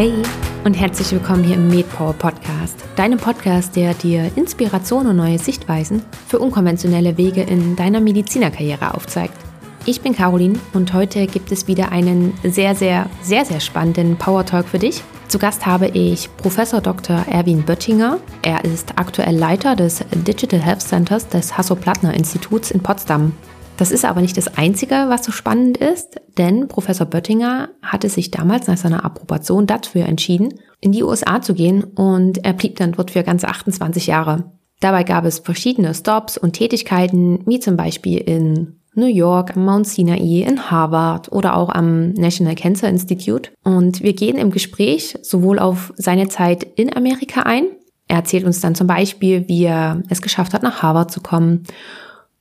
Hey und herzlich willkommen hier im MedPower Podcast, deinem Podcast, der dir Inspiration und neue Sichtweisen für unkonventionelle Wege in deiner Medizinerkarriere aufzeigt. Ich bin Caroline und heute gibt es wieder einen sehr, sehr, sehr, sehr spannenden Power Talk für dich. Zu Gast habe ich Professor Dr. Erwin Böttinger. Er ist aktuell Leiter des Digital Health Centers des Hasso-Plattner-Instituts in Potsdam. Das ist aber nicht das Einzige, was so spannend ist, denn Professor Böttinger hatte sich damals nach seiner Approbation dafür entschieden, in die USA zu gehen und er blieb dann dort für ganze 28 Jahre. Dabei gab es verschiedene Stops und Tätigkeiten, wie zum Beispiel in New York, am Mount Sinai, in Harvard oder auch am National Cancer Institute. Und wir gehen im Gespräch sowohl auf seine Zeit in Amerika ein. Er erzählt uns dann zum Beispiel, wie er es geschafft hat, nach Harvard zu kommen.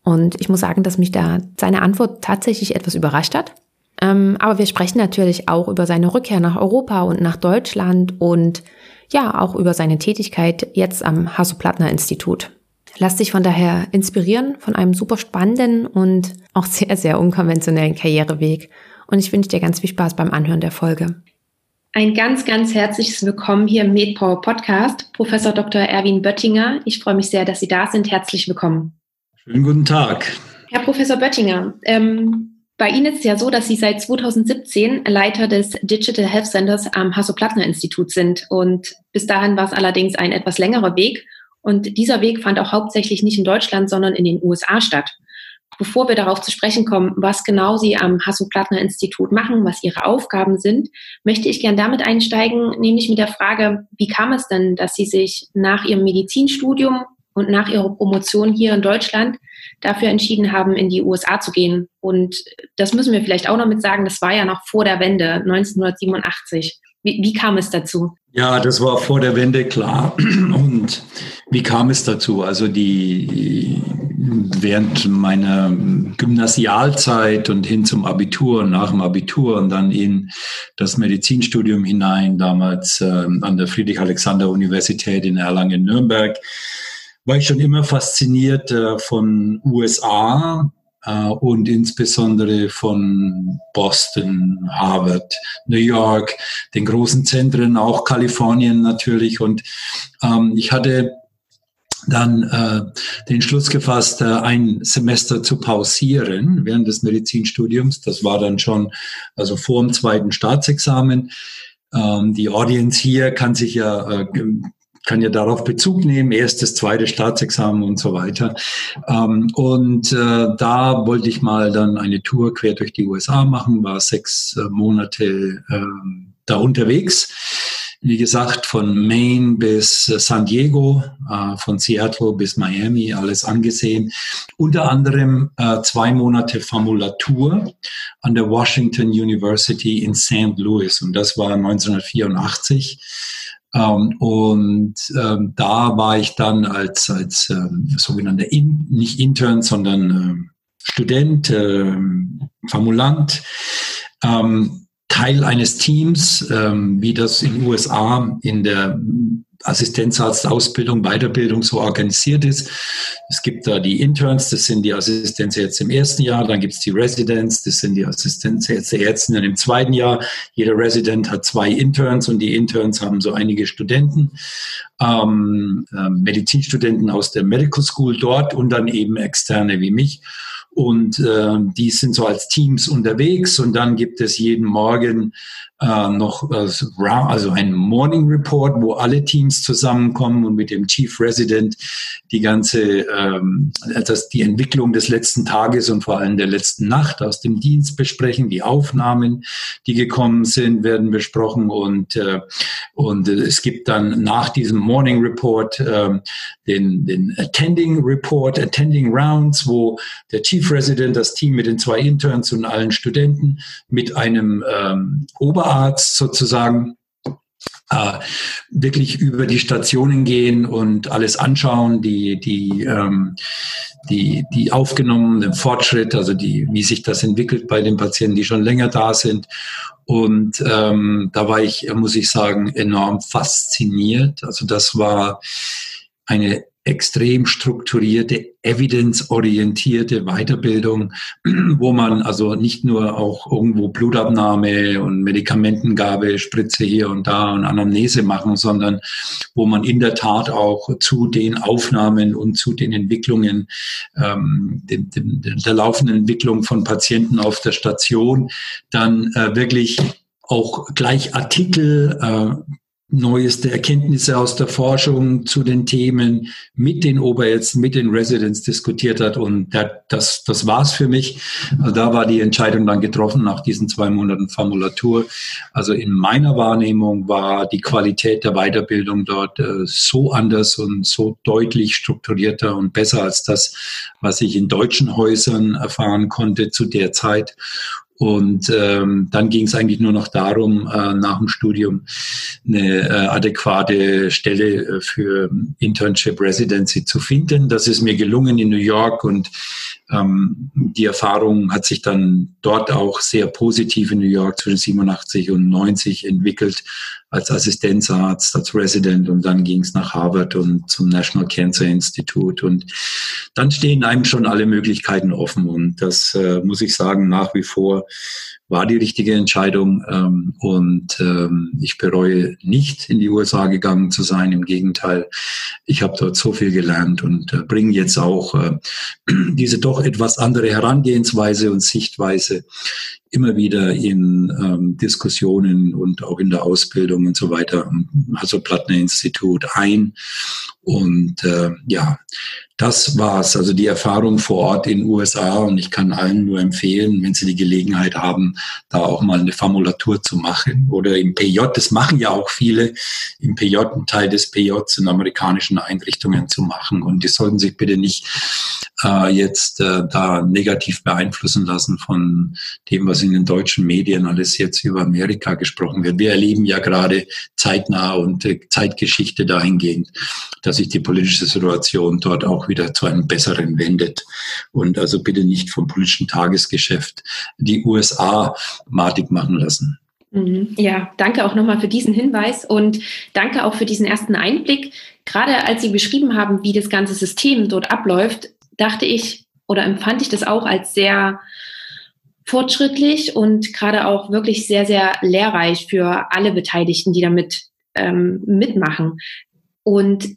Und ich muss sagen, dass mich da seine Antwort tatsächlich etwas überrascht hat. Ähm, aber wir sprechen natürlich auch über seine Rückkehr nach Europa und nach Deutschland und ja, auch über seine Tätigkeit jetzt am Hasso-Plattner-Institut. Lass dich von daher inspirieren von einem super spannenden und auch sehr, sehr unkonventionellen Karriereweg. Und ich wünsche dir ganz viel Spaß beim Anhören der Folge. Ein ganz, ganz herzliches Willkommen hier im MedPower Podcast, Professor Dr. Erwin Böttinger. Ich freue mich sehr, dass Sie da sind. Herzlich willkommen. Schönen guten Tag. Herr Professor Böttinger, ähm, bei Ihnen ist es ja so, dass Sie seit 2017 Leiter des Digital Health Centers am Hasso-Plattner-Institut sind. Und bis dahin war es allerdings ein etwas längerer Weg. Und dieser Weg fand auch hauptsächlich nicht in Deutschland, sondern in den USA statt. Bevor wir darauf zu sprechen kommen, was genau Sie am Hasso-Plattner-Institut machen, was Ihre Aufgaben sind, möchte ich gern damit einsteigen, nämlich mit der Frage, wie kam es denn, dass Sie sich nach Ihrem Medizinstudium und nach Ihrer Promotion hier in Deutschland dafür entschieden haben, in die USA zu gehen? Und das müssen wir vielleicht auch noch mit sagen, das war ja noch vor der Wende 1987. Wie, wie kam es dazu? Ja, das war vor der Wende klar. Und wie kam es dazu? Also die während meiner Gymnasialzeit und hin zum Abitur nach dem Abitur und dann in das Medizinstudium hinein, damals äh, an der Friedrich-Alexander-Universität in Erlangen-Nürnberg, war ich schon immer fasziniert äh, von USA, äh, und insbesondere von Boston, Harvard, New York, den großen Zentren, auch Kalifornien natürlich. Und ähm, ich hatte dann äh, den Schluss gefasst, äh, ein Semester zu pausieren während des Medizinstudiums. Das war dann schon also vor dem zweiten Staatsexamen. Ähm, die Audience hier kann sich ja äh, kann ja darauf Bezug nehmen, erstes, zweites Staatsexamen und so weiter. Ähm, und äh, da wollte ich mal dann eine Tour quer durch die USA machen, war sechs äh, Monate äh, da unterwegs. Wie gesagt, von Maine bis äh, San Diego, äh, von Seattle bis Miami, alles angesehen. Unter anderem äh, zwei Monate Formulatur an der Washington University in St. Louis und das war 1984. Ähm, und ähm, da war ich dann als, als ähm, sogenannter, in, nicht Intern, sondern ähm, Student, ähm, Formulant, ähm, Teil eines Teams, ähm, wie das in den USA in der Assistenzarztausbildung, Weiterbildung so organisiert ist. Es gibt da die Interns, das sind die Assistenzärzte im ersten Jahr, dann gibt es die Residents, das sind die Assistenzärzte im zweiten Jahr. Jeder Resident hat zwei Interns und die Interns haben so einige Studenten, ähm, äh, Medizinstudenten aus der Medical School dort und dann eben Externe wie mich. Und äh, die sind so als Teams unterwegs und dann gibt es jeden Morgen äh, noch äh, also ein Morning Report, wo alle Teams zusammenkommen und mit dem Chief Resident die ganze ähm, das, die Entwicklung des letzten Tages und vor allem der letzten Nacht aus dem Dienst besprechen. Die Aufnahmen, die gekommen sind, werden besprochen und äh, und es gibt dann nach diesem Morning Report äh, den, den Attending Report, Attending Rounds, wo der Chief Resident das Team mit den zwei Interns und allen Studenten mit einem ähm, Ober Oberarzt sozusagen äh, wirklich über die Stationen gehen und alles anschauen, die, die, ähm, die, die aufgenommenen Fortschritt, also die, wie sich das entwickelt bei den Patienten, die schon länger da sind. Und ähm, da war ich, muss ich sagen, enorm fasziniert. Also das war eine extrem strukturierte, evidenzorientierte Weiterbildung, wo man also nicht nur auch irgendwo Blutabnahme und Medikamentengabe, Spritze hier und da und Anamnese machen, sondern wo man in der Tat auch zu den Aufnahmen und zu den Entwicklungen, ähm, dem, dem, der laufenden Entwicklung von Patienten auf der Station dann äh, wirklich auch gleich Artikel äh, neueste Erkenntnisse aus der Forschung zu den Themen mit den Oberärzten, mit den Residents diskutiert hat. Und das, das war's für mich. Also da war die Entscheidung dann getroffen nach diesen zwei Monaten Formulatur. Also in meiner Wahrnehmung war die Qualität der Weiterbildung dort äh, so anders und so deutlich strukturierter und besser als das, was ich in deutschen Häusern erfahren konnte zu der Zeit. Und ähm, dann ging es eigentlich nur noch darum, äh, nach dem Studium eine äh, adäquate Stelle äh, für Internship Residency zu finden. Das ist mir gelungen in New York und ähm, die Erfahrung hat sich dann dort auch sehr positiv in New York zwischen 87 und 90 entwickelt als Assistenzarzt, als Resident und dann ging es nach Harvard und zum National Cancer Institute. Und dann stehen einem schon alle Möglichkeiten offen und das äh, muss ich sagen nach wie vor war die richtige Entscheidung ähm, und ähm, ich bereue nicht in die USA gegangen zu sein. Im Gegenteil, ich habe dort so viel gelernt und äh, bringe jetzt auch äh, diese doch etwas andere Herangehensweise und Sichtweise immer wieder in ähm, Diskussionen und auch in der Ausbildung und so weiter, also Plattner Institut ein. Und äh, ja, das war's. Also die Erfahrung vor Ort in USA und ich kann allen nur empfehlen, wenn sie die Gelegenheit haben, da auch mal eine Formulatur zu machen oder im PJ. Das machen ja auch viele im PJ, einen Teil des PJs in amerikanischen Einrichtungen zu machen. Und die sollten sich bitte nicht äh, jetzt äh, da negativ beeinflussen lassen von dem, was in den deutschen Medien alles jetzt über Amerika gesprochen wird. Wir erleben ja gerade zeitnah und äh, Zeitgeschichte dahingehend, dass sich die politische Situation dort auch wieder zu einem besseren wendet. Und also bitte nicht vom politischen Tagesgeschäft die USA matig machen lassen. Mhm. Ja, danke auch nochmal für diesen Hinweis und danke auch für diesen ersten Einblick. Gerade als Sie beschrieben haben, wie das ganze System dort abläuft, dachte ich oder empfand ich das auch als sehr fortschrittlich und gerade auch wirklich sehr, sehr lehrreich für alle Beteiligten, die damit ähm, mitmachen. Und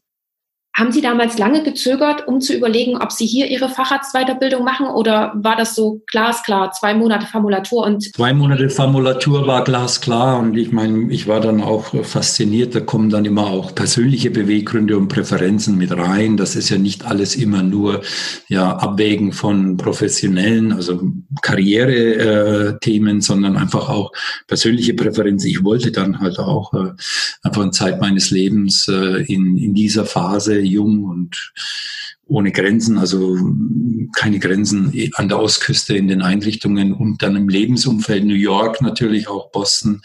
haben Sie damals lange gezögert, um zu überlegen, ob Sie hier Ihre Facharztweiterbildung machen oder war das so glasklar, zwei Monate Formulatur und? Zwei Monate Formulatur war glasklar und ich meine, ich war dann auch fasziniert, da kommen dann immer auch persönliche Beweggründe und Präferenzen mit rein. Das ist ja nicht alles immer nur ja, Abwägen von professionellen, also Karriere-Themen, sondern einfach auch persönliche Präferenzen. Ich wollte dann halt auch äh, einfach eine Zeit meines Lebens äh, in, in dieser Phase jung und ohne Grenzen, also keine Grenzen an der Ostküste in den Einrichtungen und dann im Lebensumfeld New York natürlich auch Boston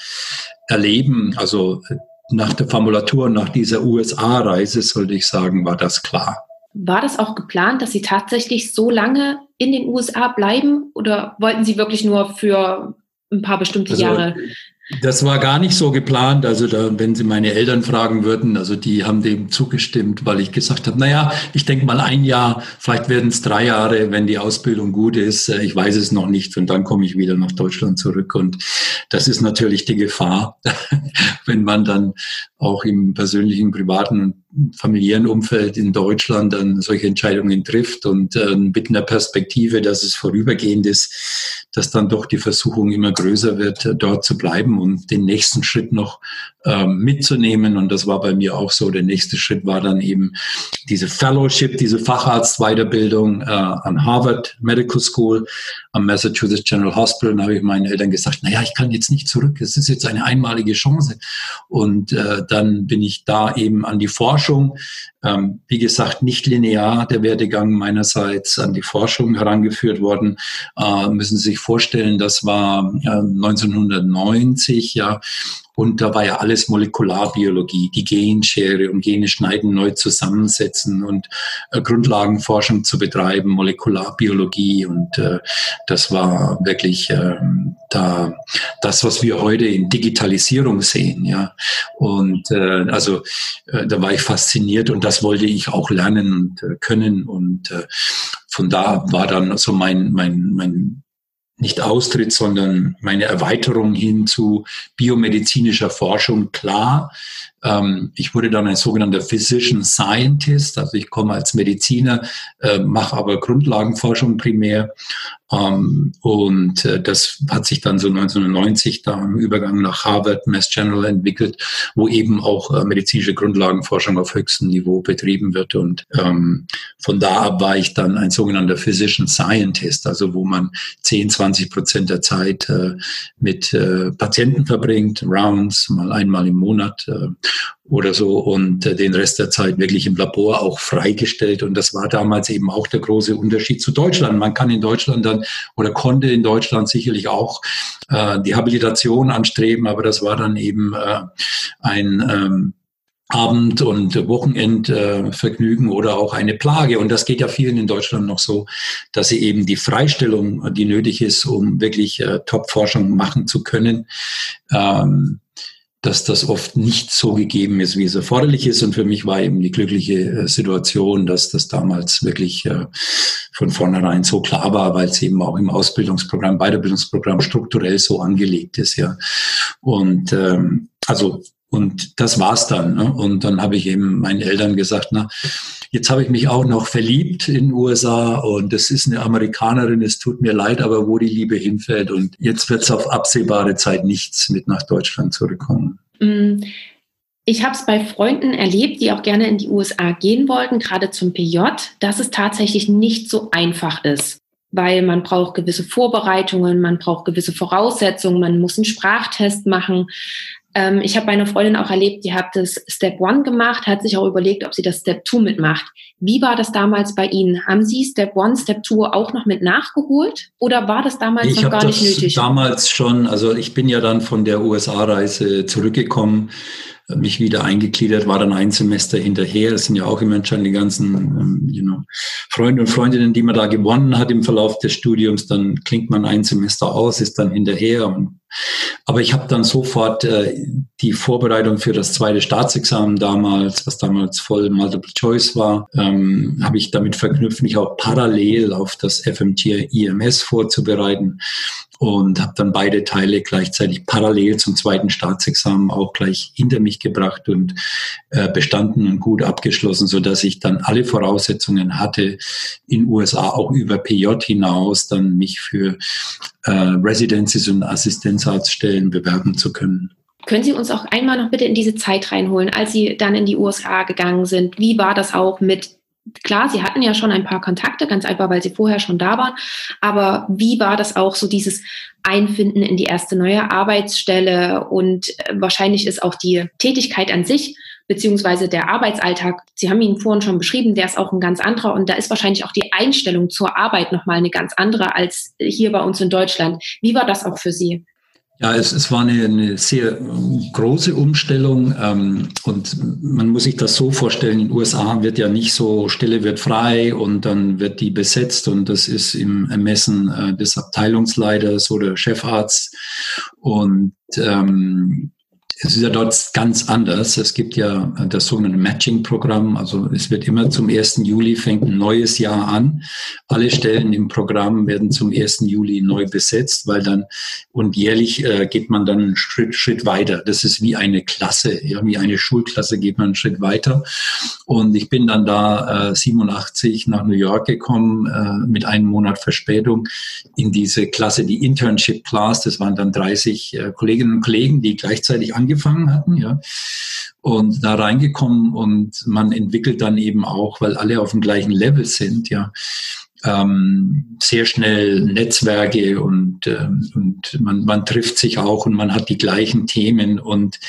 erleben. Also nach der Formulatur, nach dieser USA-Reise, sollte ich sagen, war das klar. War das auch geplant, dass Sie tatsächlich so lange in den USA bleiben oder wollten Sie wirklich nur für ein paar bestimmte also, Jahre das war gar nicht so geplant. Also da, wenn Sie meine Eltern fragen würden, also die haben dem zugestimmt, weil ich gesagt habe, naja, ich denke mal ein Jahr, vielleicht werden es drei Jahre, wenn die Ausbildung gut ist. Äh, ich weiß es noch nicht und dann komme ich wieder nach Deutschland zurück. Und das ist natürlich die Gefahr, wenn man dann auch im persönlichen, privaten familiären Umfeld in Deutschland dann solche Entscheidungen trifft und äh, mit einer Perspektive, dass es vorübergehend ist, dass dann doch die Versuchung immer größer wird, dort zu bleiben und den nächsten Schritt noch ähm, mitzunehmen. Und das war bei mir auch so. Der nächste Schritt war dann eben diese Fellowship, diese Facharztweiterbildung äh, an Harvard Medical School, am Massachusetts General Hospital. Da habe ich meinen Eltern gesagt, naja, ich kann jetzt nicht zurück. Es ist jetzt eine einmalige Chance. Und äh, dann bin ich da eben an die Forschung, ähm, wie gesagt, nicht linear der Werdegang meinerseits an die Forschung herangeführt worden. Äh, müssen Sie sich vorstellen, das war äh, 1990, ja, Und da war ja alles Molekularbiologie, die Genschere und Gene schneiden, neu zusammensetzen und äh, Grundlagenforschung zu betreiben, Molekularbiologie. Und äh, das war wirklich äh, da das, was wir heute in Digitalisierung sehen. Ja. Und äh, also äh, da war ich fasziniert und das wollte ich auch lernen und äh, können. Und äh, von da war dann so mein, mein, mein nicht Austritt, sondern meine Erweiterung hin zu biomedizinischer Forschung klar. Ähm, ich wurde dann ein sogenannter Physician Scientist, also ich komme als Mediziner, äh, mache aber Grundlagenforschung primär ähm, und äh, das hat sich dann so 1990 da im Übergang nach Harvard, Mass General entwickelt, wo eben auch äh, medizinische Grundlagenforschung auf höchstem Niveau betrieben wird. Und ähm, von da ab war ich dann ein sogenannter Physician Scientist, also wo man 10, 20 Prozent der Zeit äh, mit äh, Patienten verbringt, Rounds, mal einmal im Monat äh, oder so und äh, den Rest der Zeit wirklich im Labor auch freigestellt. Und das war damals eben auch der große Unterschied zu Deutschland. Man kann in Deutschland dann oder konnte in Deutschland sicherlich auch äh, die Habilitation anstreben, aber das war dann eben äh, ein ähm, Abend- und Wochenendvergnügen äh, oder auch eine Plage. Und das geht ja vielen in Deutschland noch so, dass sie eben die Freistellung, die nötig ist, um wirklich äh, Top-Forschung machen zu können, ähm, dass das oft nicht so gegeben ist, wie es erforderlich ist. Und für mich war eben die glückliche äh, Situation, dass das damals wirklich äh, von vornherein so klar war, weil es eben auch im Ausbildungsprogramm, Weiterbildungsprogramm strukturell so angelegt ist, ja. Und ähm, also und das war's dann. Ne? Und dann habe ich eben meinen Eltern gesagt, na, jetzt habe ich mich auch noch verliebt in den USA und das ist eine Amerikanerin, es tut mir leid, aber wo die Liebe hinfällt und jetzt wird es auf absehbare Zeit nichts mit nach Deutschland zurückkommen. Mm, ich habe es bei Freunden erlebt, die auch gerne in die USA gehen wollten, gerade zum PJ, dass es tatsächlich nicht so einfach ist weil man braucht gewisse Vorbereitungen, man braucht gewisse Voraussetzungen, man muss einen Sprachtest machen. Ähm, ich habe bei einer Freundin auch erlebt, die hat das Step One gemacht, hat sich auch überlegt, ob sie das Step Two mitmacht. Wie war das damals bei Ihnen? Haben Sie Step One, Step Two auch noch mit nachgeholt oder war das damals ich noch gar nicht nötig? Damals schon, also ich bin ja dann von der USA-Reise zurückgekommen mich wieder eingegliedert, war dann ein Semester hinterher. Es sind ja auch immer schon die ganzen ähm, you know, Freunde und Freundinnen, die man da gewonnen hat im Verlauf des Studiums. Dann klingt man ein Semester aus, ist dann hinterher. Und, aber ich habe dann sofort äh, die Vorbereitung für das zweite Staatsexamen damals, was damals voll Multiple Choice war, ähm, habe ich damit verknüpft, mich auch parallel auf das FMT IMS vorzubereiten und habe dann beide Teile gleichzeitig parallel zum zweiten Staatsexamen auch gleich hinter mich gebracht und äh, bestanden und gut abgeschlossen, so dass ich dann alle Voraussetzungen hatte, in USA auch über PJ hinaus dann mich für äh, Residencies und Assistenzarztstellen bewerben zu können. Können Sie uns auch einmal noch bitte in diese Zeit reinholen, als Sie dann in die USA gegangen sind? Wie war das auch mit klar, sie hatten ja schon ein paar Kontakte, ganz einfach, weil sie vorher schon da waren. Aber wie war das auch so dieses Einfinden in die erste neue Arbeitsstelle? Und äh, wahrscheinlich ist auch die Tätigkeit an sich beziehungsweise der Arbeitsalltag, Sie haben ihn vorhin schon beschrieben, der ist auch ein ganz anderer und da ist wahrscheinlich auch die Einstellung zur Arbeit nochmal eine ganz andere als hier bei uns in Deutschland. Wie war das auch für Sie? Ja, es, es war eine, eine sehr große Umstellung ähm, und man muss sich das so vorstellen, in den USA wird ja nicht so, Stelle wird frei und dann wird die besetzt und das ist im Ermessen äh, des Abteilungsleiters oder Chefarzt. Und ähm, es ist ja dort ganz anders. Es gibt ja das sogenannte Matching-Programm. Also es wird immer zum 1. Juli fängt ein neues Jahr an. Alle Stellen im Programm werden zum 1. Juli neu besetzt, weil dann und jährlich äh, geht man dann einen Schritt, Schritt weiter. Das ist wie eine Klasse, ja, wie eine Schulklasse geht man einen Schritt weiter. Und ich bin dann da äh, 87 nach New York gekommen äh, mit einem Monat Verspätung in diese Klasse, die Internship Class. Das waren dann 30 äh, Kolleginnen und Kollegen, die gleichzeitig an angefangen hatten, ja. Und da reingekommen und man entwickelt dann eben auch, weil alle auf dem gleichen Level sind, ja, ähm, sehr schnell Netzwerke und, ähm, und man, man trifft sich auch und man hat die gleichen Themen und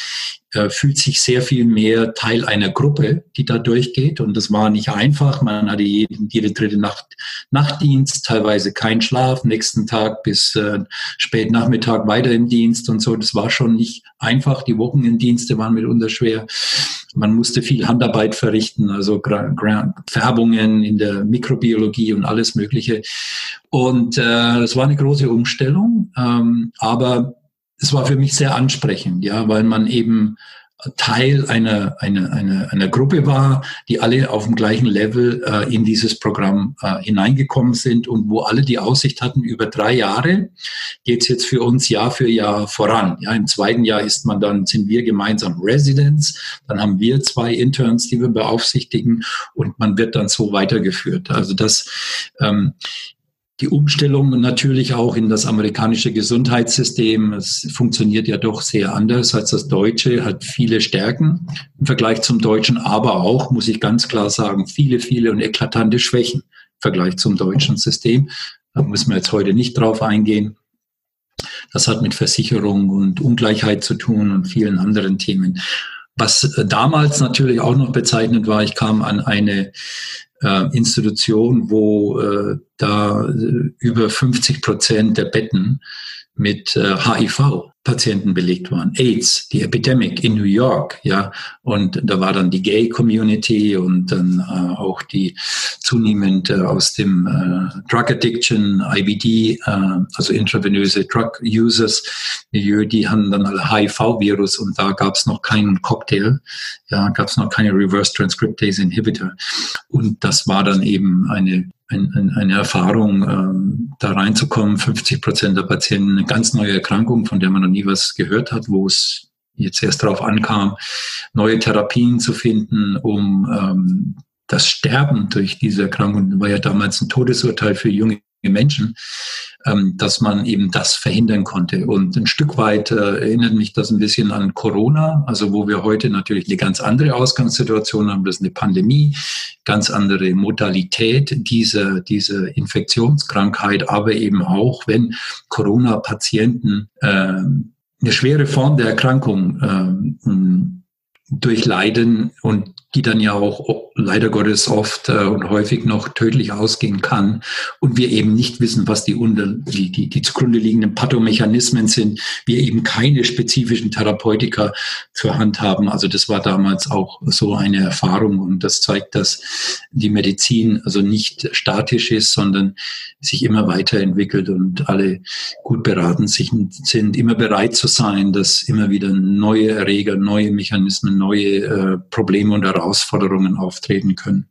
äh, fühlt sich sehr viel mehr Teil einer Gruppe, die da durchgeht. Und das war nicht einfach. Man hatte jeden, jede dritte Nacht Nachtdienst, teilweise kein Schlaf, nächsten Tag bis äh, spät Nachmittag weiter im Dienst und so. Das war schon nicht einfach. Die Wochenenddienste waren mitunter schwer. Man musste viel Handarbeit verrichten, also Färbungen in der Mikrobiologie und alles Mögliche. Und äh, es war eine große Umstellung, ähm, aber es war für mich sehr ansprechend, ja, weil man eben Teil einer, einer, einer, einer Gruppe war, die alle auf dem gleichen Level äh, in dieses Programm äh, hineingekommen sind und wo alle die Aussicht hatten, über drei Jahre geht's jetzt für uns Jahr für Jahr voran. Ja, Im zweiten Jahr ist man dann, sind wir gemeinsam Residents, dann haben wir zwei Interns, die wir beaufsichtigen und man wird dann so weitergeführt. Also das ähm, die Umstellung natürlich auch in das amerikanische Gesundheitssystem. Es funktioniert ja doch sehr anders als das deutsche, hat viele Stärken im Vergleich zum deutschen, aber auch, muss ich ganz klar sagen, viele, viele und eklatante Schwächen im Vergleich zum deutschen System. Da müssen wir jetzt heute nicht drauf eingehen. Das hat mit Versicherung und Ungleichheit zu tun und vielen anderen Themen. Was damals natürlich auch noch bezeichnend war, ich kam an eine äh, Institution, wo äh, da äh, über 50 Prozent der Betten mit äh, HIV-Patienten belegt waren. AIDS, die Epidemic in New York, ja. Und da war dann die Gay-Community und dann äh, auch die zunehmend äh, aus dem äh, Drug Addiction, IBD, äh, also intravenöse Drug Users Milieu, die haben dann alle HIV-Virus und da gab es noch keinen Cocktail, ja, gab es noch keine Reverse Transcriptase Inhibitor. Und das war dann eben eine ein, ein, eine Erfahrung, ähm, da reinzukommen. 50 Prozent der Patienten eine ganz neue Erkrankung, von der man noch nie was gehört hat, wo es jetzt erst darauf ankam, neue Therapien zu finden, um ähm, das Sterben durch diese Erkrankung, war ja damals ein Todesurteil für junge Menschen, ähm, dass man eben das verhindern konnte. Und ein Stück weit äh, erinnert mich das ein bisschen an Corona, also wo wir heute natürlich eine ganz andere Ausgangssituation haben. Das ist eine Pandemie, ganz andere Modalität dieser, dieser Infektionskrankheit, aber eben auch, wenn Corona-Patienten äh, eine schwere Form der Erkrankung äh, durchleiden und die dann ja auch leider Gottes oft äh, und häufig noch tödlich ausgehen kann. Und wir eben nicht wissen, was die, unter, die, die, die zugrunde liegenden Pathomechanismen sind, wir eben keine spezifischen Therapeutika zur Hand haben. Also das war damals auch so eine Erfahrung. Und das zeigt, dass die Medizin also nicht statisch ist, sondern sich immer weiterentwickelt und alle gut beraten sich, sind, immer bereit zu sein, dass immer wieder neue Erreger, neue Mechanismen, neue äh, Probleme und Herausforderungen auftreten können.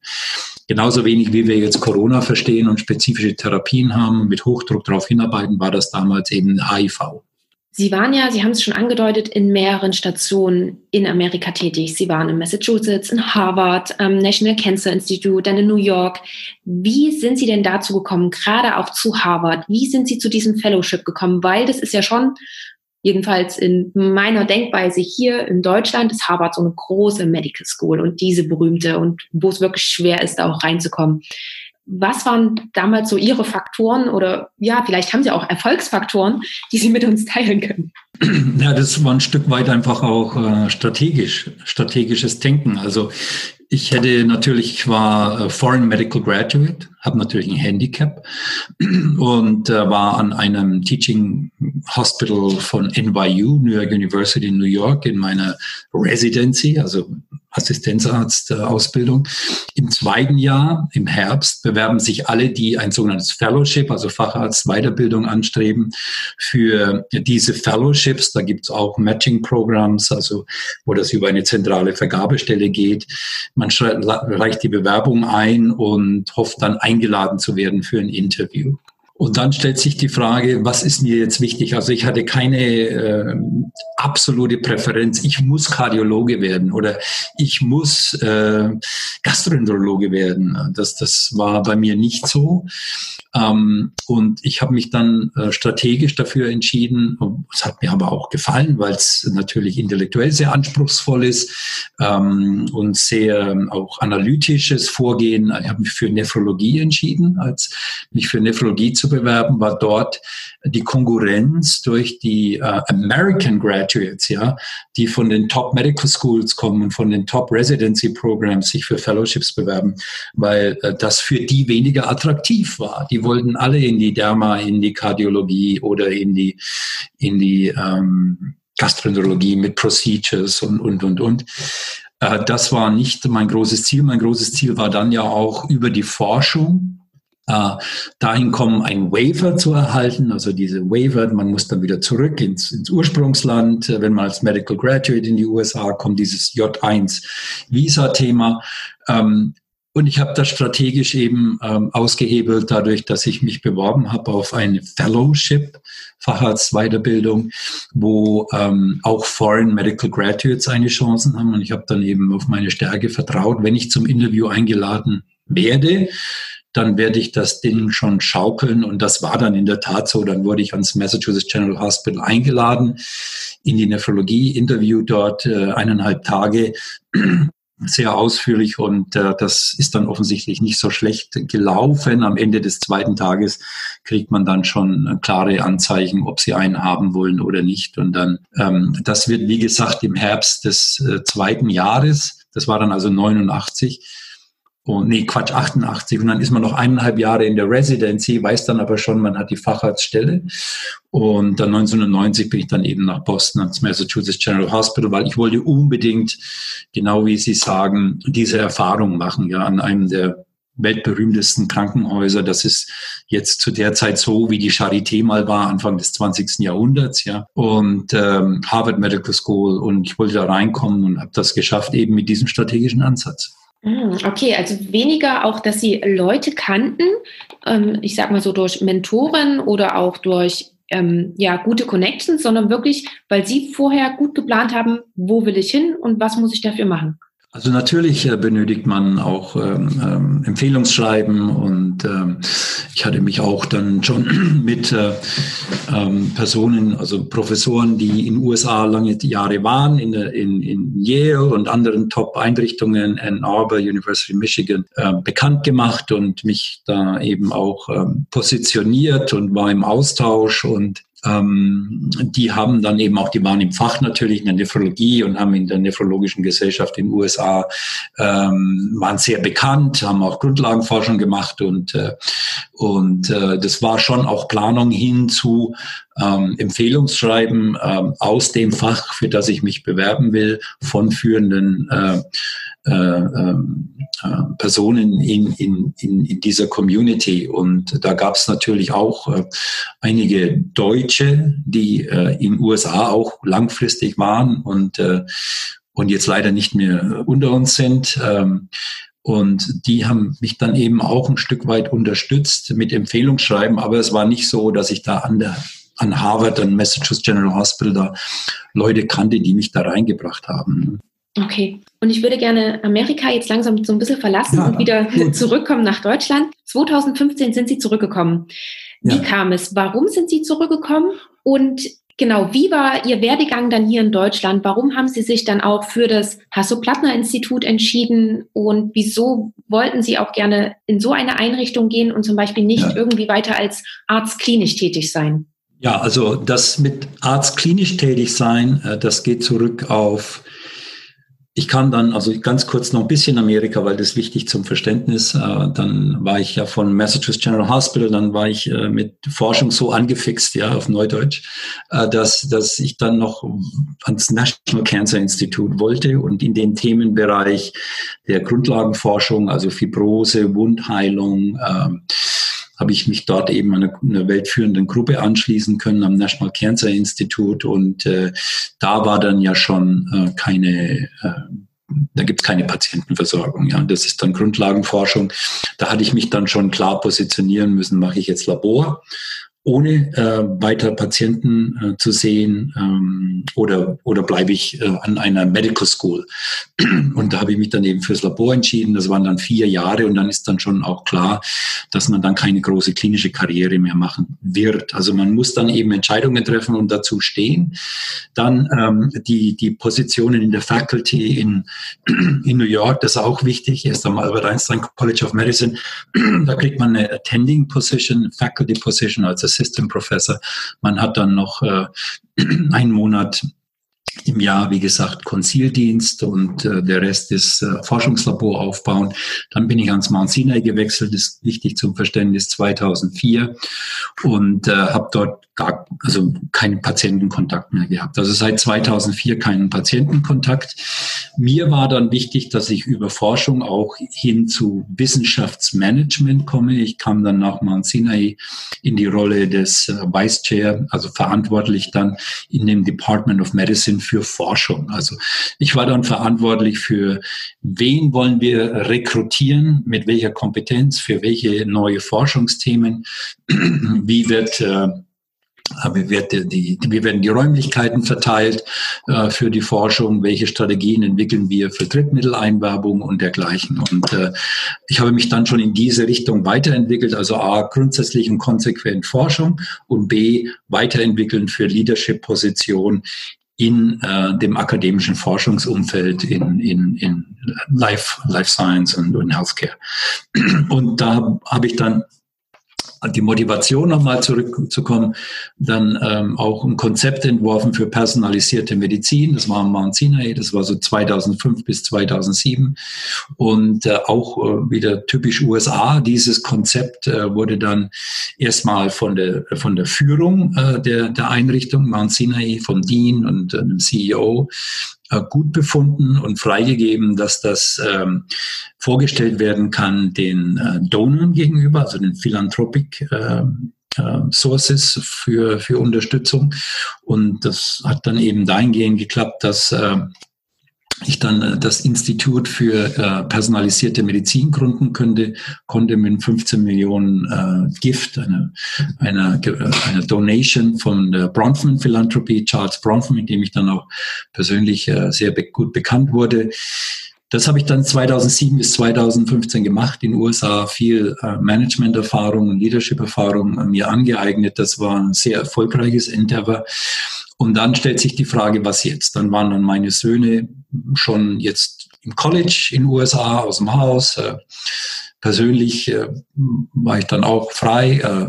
Genauso wenig wie wir jetzt Corona verstehen und spezifische Therapien haben, mit Hochdruck darauf hinarbeiten, war das damals eben HIV. Sie waren ja, Sie haben es schon angedeutet, in mehreren Stationen in Amerika tätig. Sie waren in Massachusetts, in Harvard, ähm, National Cancer Institute, dann in New York. Wie sind Sie denn dazu gekommen, gerade auch zu Harvard? Wie sind Sie zu diesem Fellowship gekommen? Weil das ist ja schon jedenfalls in meiner Denkweise hier in Deutschland ist Harvard so eine große Medical School und diese berühmte und wo es wirklich schwer ist, da auch reinzukommen. Was waren damals so Ihre Faktoren oder ja, vielleicht haben Sie auch Erfolgsfaktoren, die Sie mit uns teilen können? Ja, das war ein Stück weit einfach auch äh, strategisch, strategisches Denken. Also ich hätte natürlich, ich war äh, Foreign Medical Graduate, habe natürlich ein Handicap und äh, war an einem Teaching Hospital von NYU, New York University in New York, in meiner Residency, also Assistenzarztausbildung. Im zweiten Jahr, im Herbst, bewerben sich alle, die ein sogenanntes Fellowship, also Facharzt-Weiterbildung anstreben, für diese Fellowships. Da gibt es auch Matching-Programms, also wo das über eine zentrale Vergabestelle geht. Man reicht die Bewerbung ein und hofft dann eingeladen zu werden für ein Interview. Und dann stellt sich die Frage, was ist mir jetzt wichtig? Also ich hatte keine äh, absolute Präferenz. Ich muss Kardiologe werden oder ich muss äh, Gastroenterologe werden. Das, das war bei mir nicht so. Ähm, und ich habe mich dann äh, strategisch dafür entschieden. Es hat mir aber auch gefallen, weil es natürlich intellektuell sehr anspruchsvoll ist ähm, und sehr ähm, auch analytisches Vorgehen. Ich habe mich für Nephrologie entschieden, als mich für Nephrologie zu zu bewerben, war dort die Konkurrenz durch die äh, American Graduates, ja, die von den Top Medical Schools kommen und von den Top Residency Programs sich für Fellowships bewerben, weil äh, das für die weniger attraktiv war. Die wollten alle in die Derma, in die Kardiologie oder in die in die ähm, Gastroenterologie mit Procedures und und und und. Äh, das war nicht mein großes Ziel. Mein großes Ziel war dann ja auch über die Forschung äh, dahin kommen, ein Waiver zu erhalten. Also diese Waiver, man muss dann wieder zurück ins, ins Ursprungsland. Wenn man als Medical Graduate in die USA kommt, dieses J1-Visa-Thema. Ähm, und ich habe das strategisch eben ähm, ausgehebelt, dadurch, dass ich mich beworben habe auf eine Fellowship, Facharztweiterbildung, wo ähm, auch Foreign Medical Graduates eine Chancen haben. Und ich habe dann eben auf meine Stärke vertraut. Wenn ich zum Interview eingeladen werde, dann werde ich das Ding schon schaukeln. Und das war dann in der Tat so. Dann wurde ich ans Massachusetts General Hospital eingeladen in die Nephrologie, Interview dort äh, eineinhalb Tage sehr ausführlich und äh, das ist dann offensichtlich nicht so schlecht gelaufen. Am Ende des zweiten Tages kriegt man dann schon klare Anzeichen, ob sie einen haben wollen oder nicht. Und dann, ähm, das wird wie gesagt im Herbst des äh, zweiten Jahres, das war dann also 89, Oh, nee, Quatsch, 88. Und dann ist man noch eineinhalb Jahre in der Residency, weiß dann aber schon, man hat die Facharztstelle. Und dann 1990 bin ich dann eben nach Boston ans Massachusetts General Hospital, weil ich wollte unbedingt, genau wie Sie sagen, diese Erfahrung machen, ja, an einem der weltberühmtesten Krankenhäuser. Das ist jetzt zu der Zeit so, wie die Charité mal war, Anfang des 20. Jahrhunderts, ja. Und ähm, Harvard Medical School. Und ich wollte da reinkommen und habe das geschafft, eben mit diesem strategischen Ansatz. Hm, okay, also weniger auch, dass Sie Leute kannten, ähm, ich sag mal so durch Mentoren oder auch durch ähm, ja, gute Connections, sondern wirklich, weil Sie vorher gut geplant haben, wo will ich hin und was muss ich dafür machen. Also natürlich äh, benötigt man auch ähm, ähm, Empfehlungsschreiben und ähm, ich hatte mich auch dann schon mit äh, ähm, Personen, also Professoren, die in USA lange Jahre waren, in, in, in Yale und anderen Top-Einrichtungen, Ann Arbor, University of Michigan, äh, bekannt gemacht und mich da eben auch ähm, positioniert und war im Austausch und ähm, die haben dann eben auch, die waren im Fach natürlich in der Nephrologie und haben in der nephrologischen Gesellschaft in den USA, ähm, waren sehr bekannt, haben auch Grundlagenforschung gemacht und, äh, und äh, das war schon auch Planung hin zu ähm, Empfehlungsschreiben ähm, aus dem Fach, für das ich mich bewerben will, von führenden äh, äh, äh, Personen in, in, in, in dieser Community. Und da gab es natürlich auch äh, einige Deutsche, die äh, in USA auch langfristig waren und, äh, und jetzt leider nicht mehr unter uns sind. Ähm, und die haben mich dann eben auch ein Stück weit unterstützt mit Empfehlungsschreiben, aber es war nicht so, dass ich da an der an Harvard und Massachusetts General Hospital da Leute kannte, die mich da reingebracht haben. Okay. Und ich würde gerne Amerika jetzt langsam so ein bisschen verlassen ja, und wieder gut. zurückkommen nach Deutschland. 2015 sind Sie zurückgekommen. Wie ja. kam es? Warum sind Sie zurückgekommen? Und genau, wie war Ihr Werdegang dann hier in Deutschland? Warum haben Sie sich dann auch für das Hasso-Plattner-Institut entschieden? Und wieso wollten Sie auch gerne in so eine Einrichtung gehen und zum Beispiel nicht ja. irgendwie weiter als Arzt klinisch tätig sein? Ja, also das mit Arzt klinisch tätig sein, äh, das geht zurück auf ich kann dann, also ganz kurz noch ein bisschen Amerika, weil das wichtig zum Verständnis. Äh, dann war ich ja von Massachusetts General Hospital, dann war ich äh, mit Forschung so angefixt, ja, auf Neudeutsch, äh, dass, dass ich dann noch ans National Cancer Institute wollte und in den Themenbereich der Grundlagenforschung, also Fibrose, Wundheilung, ähm, habe ich mich dort eben einer, einer weltführenden Gruppe anschließen können am National Cancer Institute und äh, da war dann ja schon äh, keine äh, da gibt es keine Patientenversorgung. Ja, das ist dann Grundlagenforschung. Da hatte ich mich dann schon klar positionieren müssen, mache ich jetzt Labor ohne äh, weiter Patienten äh, zu sehen ähm, oder, oder bleibe ich äh, an einer Medical School. Und da habe ich mich dann eben fürs Labor entschieden. Das waren dann vier Jahre und dann ist dann schon auch klar, dass man dann keine große klinische Karriere mehr machen wird. Also man muss dann eben Entscheidungen treffen und dazu stehen. Dann ähm, die, die Positionen in der Faculty in, in New York, das ist auch wichtig. Erst am Albert Einstein College of Medicine, da kriegt man eine Attending Position, Faculty Position als Assistant Professor. Man hat dann noch äh, einen Monat im Jahr, wie gesagt, Konzildienst und äh, der Rest ist äh, Forschungslabor aufbauen. Dann bin ich ans Mount Sinai gewechselt, ist wichtig zum Verständnis, 2004 und äh, habe dort gar, also keinen Patientenkontakt mehr gehabt. Also seit 2004 keinen Patientenkontakt. Mir war dann wichtig, dass ich über Forschung auch hin zu Wissenschaftsmanagement komme. Ich kam dann nach Mount Sinai in die Rolle des äh, Vice Chair, also verantwortlich dann in dem Department of Medicine für Forschung. Also ich war dann verantwortlich für, wen wollen wir rekrutieren, mit welcher Kompetenz, für welche neue Forschungsthemen, wie wird äh, wie, wird die, wie werden die Räumlichkeiten verteilt äh, für die Forschung? Welche Strategien entwickeln wir für Drittmitteleinwerbung und dergleichen? Und äh, ich habe mich dann schon in diese Richtung weiterentwickelt. Also A, grundsätzlich und konsequent Forschung und B, weiterentwickeln für Leadership-Positionen in äh, dem akademischen Forschungsumfeld in, in, in Life, Life Science und, und Healthcare. Und da habe ich dann die Motivation nochmal zurückzukommen, dann ähm, auch ein Konzept entworfen für personalisierte Medizin. Das war Mount Sinai, das war so 2005 bis 2007 und äh, auch äh, wieder typisch USA. Dieses Konzept äh, wurde dann erstmal von der von der Führung äh, der der Einrichtung Mount Sinai vom Dean und äh, dem CEO gut befunden und freigegeben, dass das ähm, vorgestellt werden kann den äh, Donern gegenüber, also den Philanthropic äh, äh, Sources für, für Unterstützung. Und das hat dann eben dahingehend geklappt, dass äh, ich dann äh, das Institut für äh, personalisierte Medizin gründen könnte, konnte mit 15 Millionen äh, Gift, eine, eine, eine Donation von der Bronfman Philanthropy, Charles Bronfman, mit dem ich dann auch persönlich äh, sehr be gut bekannt wurde. Das habe ich dann 2007 bis 2015 gemacht, in den USA viel äh, Management-Erfahrung und Leadership-Erfahrung äh, mir angeeignet. Das war ein sehr erfolgreiches Endeavor. Und dann stellt sich die Frage, was jetzt? Dann waren dann meine Söhne schon jetzt im College in den USA, aus dem Haus. Äh, persönlich äh, war ich dann auch frei, äh,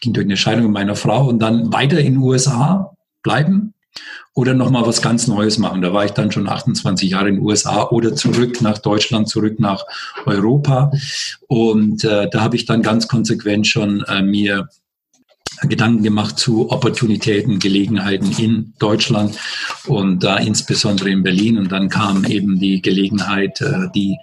ging durch eine Scheidung meiner Frau und dann weiter in den USA bleiben oder nochmal was ganz Neues machen. Da war ich dann schon 28 Jahre in den USA oder zurück nach Deutschland, zurück nach Europa. Und äh, da habe ich dann ganz konsequent schon äh, mir Gedanken gemacht zu Opportunitäten, Gelegenheiten in Deutschland und da insbesondere in Berlin. Und dann kam eben die Gelegenheit, äh, die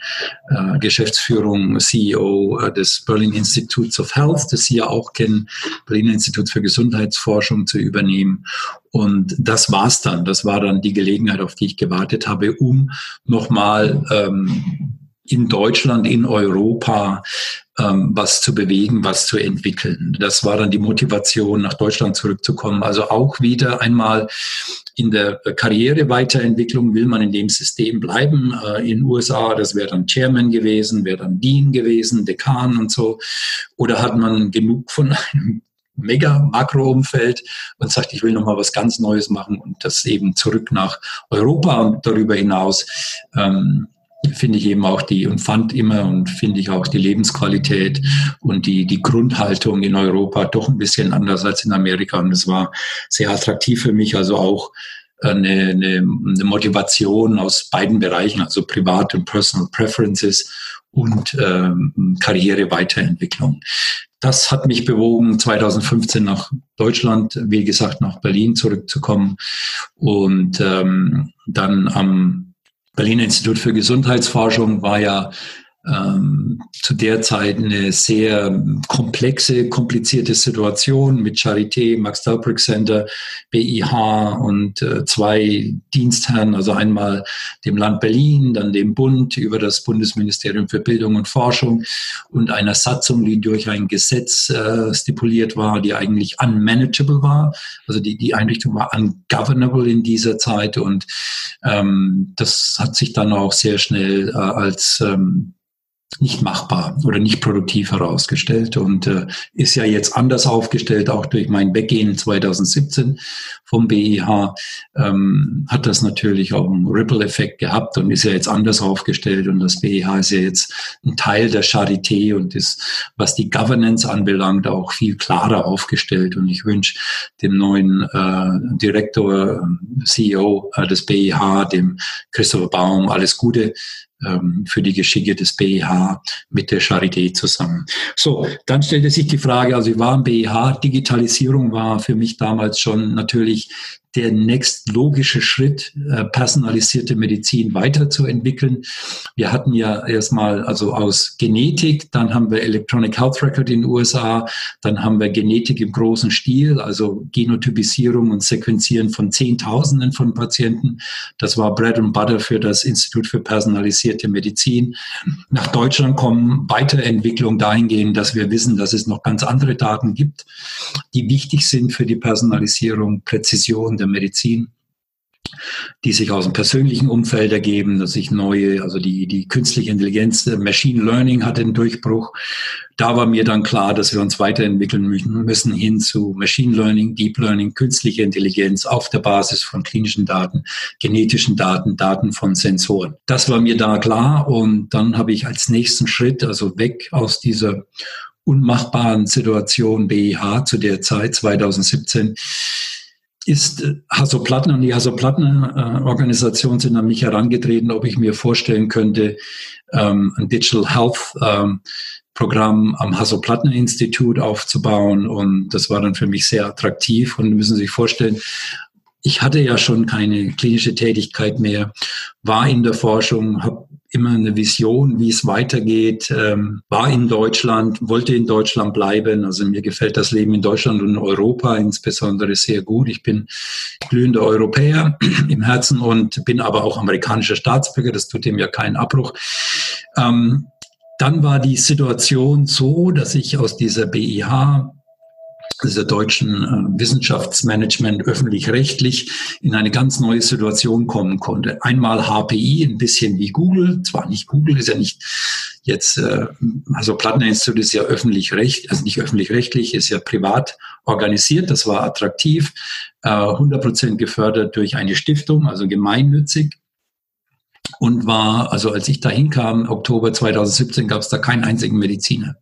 äh, Geschäftsführung, CEO äh, des Berlin Institutes of Health, das Sie ja auch kennen, Berlin Institut für Gesundheitsforschung zu übernehmen. Und das war's dann. Das war dann die Gelegenheit, auf die ich gewartet habe, um nochmal ähm, in Deutschland, in Europa ähm, was zu bewegen, was zu entwickeln. Das war dann die Motivation, nach Deutschland zurückzukommen. Also auch wieder einmal in der Karriereweiterentwicklung will man in dem System bleiben. Äh, in USA, das wäre dann Chairman gewesen, wäre dann Dean gewesen, Dekan und so. Oder hat man genug von einem mega Makroumfeld und sagt, ich will nochmal was ganz Neues machen und das eben zurück nach Europa und darüber hinaus ähm, finde ich eben auch die und fand immer und finde ich auch die Lebensqualität und die, die Grundhaltung in Europa doch ein bisschen anders als in Amerika. Und es war sehr attraktiv für mich, also auch eine, eine, eine Motivation aus beiden Bereichen, also Privat und Personal Preferences und ähm, Karriereweiterentwicklung. Das hat mich bewogen, 2015 nach Deutschland, wie gesagt, nach Berlin zurückzukommen und ähm, dann am Berliner Institut für Gesundheitsforschung war ja ähm, zu der Zeit eine sehr komplexe, komplizierte Situation mit Charité, Max Delbrück Center, BIH und äh, zwei Dienstherren, also einmal dem Land Berlin, dann dem Bund über das Bundesministerium für Bildung und Forschung und einer Satzung, die durch ein Gesetz äh, stipuliert war, die eigentlich unmanageable war. Also die, die Einrichtung war ungovernable in dieser Zeit und ähm, das hat sich dann auch sehr schnell äh, als ähm, nicht machbar oder nicht produktiv herausgestellt und äh, ist ja jetzt anders aufgestellt, auch durch mein Weggehen 2017 vom BIH ähm, hat das natürlich auch einen Ripple-Effekt gehabt und ist ja jetzt anders aufgestellt und das BIH ist ja jetzt ein Teil der Charité und ist, was die Governance anbelangt, auch viel klarer aufgestellt und ich wünsche dem neuen äh, Direktor, äh, CEO äh, des BIH, dem Christopher Baum, alles Gute für die Geschicke des BIH mit der Charité zusammen. So, dann stellte sich die Frage, also ich war im BIH, Digitalisierung war für mich damals schon natürlich der nächstlogische Schritt, äh, personalisierte Medizin weiterzuentwickeln. Wir hatten ja erstmal also aus Genetik, dann haben wir Electronic Health Record in den USA, dann haben wir Genetik im großen Stil, also Genotypisierung und Sequenzieren von Zehntausenden von Patienten. Das war Bread and Butter für das Institut für personalisierte Medizin. Nach Deutschland kommen Weiterentwicklungen dahingehend, dass wir wissen, dass es noch ganz andere Daten gibt, die wichtig sind für die Personalisierung, Präzision der der Medizin, die sich aus dem persönlichen Umfeld ergeben, dass sich neue, also die, die künstliche Intelligenz, Machine Learning hat den Durchbruch. Da war mir dann klar, dass wir uns weiterentwickeln müssen hin zu Machine Learning, Deep Learning, künstliche Intelligenz auf der Basis von klinischen Daten, genetischen Daten, Daten von Sensoren. Das war mir da klar und dann habe ich als nächsten Schritt, also weg aus dieser unmachbaren Situation BIH zu der Zeit 2017, ist äh, Hasso Plattner und die Hasso Plattner äh, Organisation sind an mich herangetreten, ob ich mir vorstellen könnte, ähm, ein Digital Health ähm, Programm am Hasso Plattner Institut aufzubauen. Und das war dann für mich sehr attraktiv. Und müssen Sie sich vorstellen, ich hatte ja schon keine klinische Tätigkeit mehr, war in der Forschung, habe immer eine Vision, wie es weitergeht, ähm, war in Deutschland, wollte in Deutschland bleiben. Also mir gefällt das Leben in Deutschland und in Europa insbesondere sehr gut. Ich bin glühender Europäer im Herzen und bin aber auch amerikanischer Staatsbürger. Das tut dem ja keinen Abbruch. Ähm, dann war die Situation so, dass ich aus dieser BIH dieser deutschen äh, Wissenschaftsmanagement öffentlich-rechtlich in eine ganz neue Situation kommen konnte. Einmal HPI, ein bisschen wie Google, zwar nicht Google, ist ja nicht jetzt, äh, also Plattner Institut ist ja öffentlich-recht, also nicht öffentlich-rechtlich, ist ja privat organisiert, das war attraktiv, äh, 100 Prozent gefördert durch eine Stiftung, also gemeinnützig und war, also als ich da hinkam, Oktober 2017, gab es da keinen einzigen Mediziner.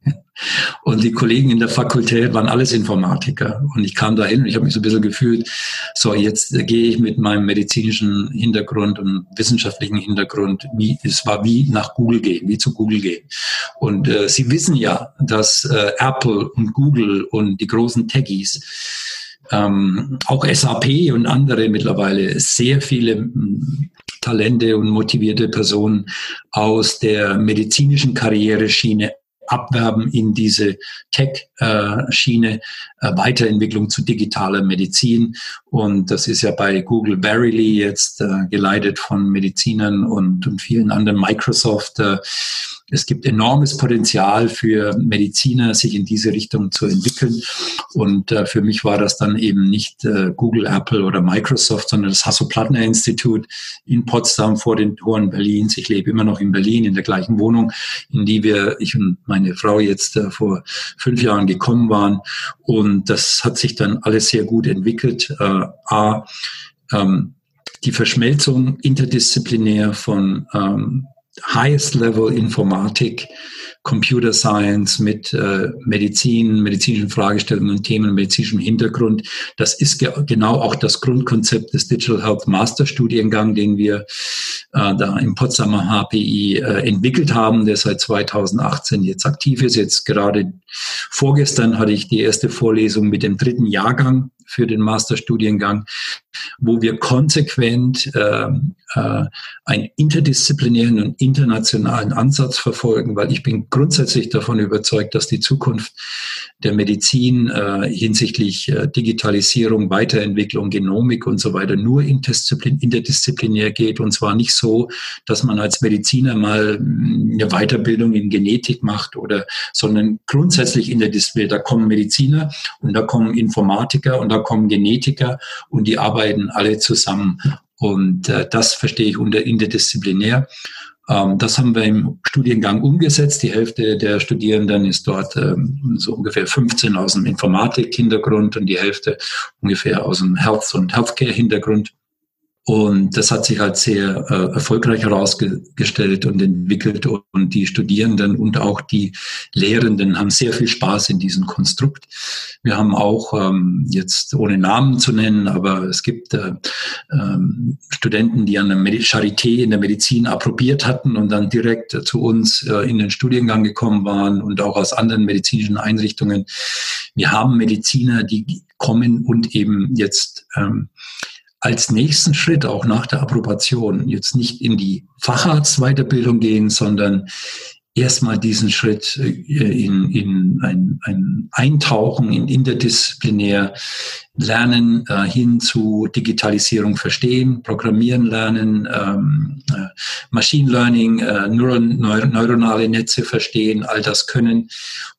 Und die Kollegen in der Fakultät waren alles Informatiker. Und ich kam da hin und ich habe mich so ein bisschen gefühlt, so jetzt gehe ich mit meinem medizinischen Hintergrund und wissenschaftlichen Hintergrund, wie es war wie nach Google gehen, wie zu Google gehen. Und äh, Sie wissen ja, dass äh, Apple und Google und die großen Techies ähm, auch SAP und andere mittlerweile sehr viele Talente und motivierte Personen aus der medizinischen Karriereschiene abwerben in diese Tech-Schiene, äh, Weiterentwicklung zu digitaler Medizin. Und das ist ja bei Google Verily jetzt äh, geleitet von Medizinern und, und vielen anderen Microsoft. Es gibt enormes Potenzial für Mediziner, sich in diese Richtung zu entwickeln. Und äh, für mich war das dann eben nicht äh, Google, Apple oder Microsoft, sondern das Hasso-Plattner-Institut in Potsdam vor den Toren Berlins. Ich lebe immer noch in Berlin in der gleichen Wohnung, in die wir, ich und meine Frau jetzt äh, vor fünf Jahren gekommen waren. Und das hat sich dann alles sehr gut entwickelt. Äh, A, ähm, die Verschmelzung interdisziplinär von ähm, Highest Level Informatik, Computer Science mit äh, Medizin, medizinischen Fragestellungen und Themen, medizinischem Hintergrund. Das ist ge genau auch das Grundkonzept des Digital Health Master Studiengang, den wir äh, da im Potsdamer HPI äh, entwickelt haben, der seit 2018 jetzt aktiv ist. Jetzt gerade vorgestern hatte ich die erste Vorlesung mit dem dritten Jahrgang für den Masterstudiengang, wo wir konsequent äh, äh, einen interdisziplinären und internationalen Ansatz verfolgen, weil ich bin grundsätzlich davon überzeugt, dass die Zukunft der Medizin äh, hinsichtlich äh, Digitalisierung, Weiterentwicklung, Genomik und so weiter nur interdisziplinär geht und zwar nicht so, dass man als Mediziner mal hm, eine Weiterbildung in Genetik macht oder, sondern grundsätzlich interdisziplinär. Da kommen Mediziner und da kommen Informatiker und da kommen Genetiker und die arbeiten alle zusammen. Und äh, das verstehe ich unter interdisziplinär. Ähm, das haben wir im Studiengang umgesetzt. Die Hälfte der Studierenden ist dort ähm, so ungefähr 15 aus dem Informatik-Hintergrund und die Hälfte ungefähr aus dem Health- und Healthcare-Hintergrund. Und das hat sich halt sehr äh, erfolgreich herausgestellt und entwickelt. Und die Studierenden und auch die Lehrenden haben sehr viel Spaß in diesem Konstrukt. Wir haben auch, ähm, jetzt ohne Namen zu nennen, aber es gibt äh, ähm, Studenten, die an der Medi Charité in der Medizin approbiert hatten und dann direkt äh, zu uns äh, in den Studiengang gekommen waren und auch aus anderen medizinischen Einrichtungen. Wir haben Mediziner, die kommen und eben jetzt ähm, als nächsten Schritt auch nach der Approbation jetzt nicht in die Facharztweiterbildung gehen, sondern erstmal diesen Schritt äh, in, in ein, ein Eintauchen in interdisziplinär Lernen äh, hin zu Digitalisierung verstehen, Programmieren lernen, ähm, äh, Machine Learning, äh, Neuron, neuronale Netze verstehen, all das können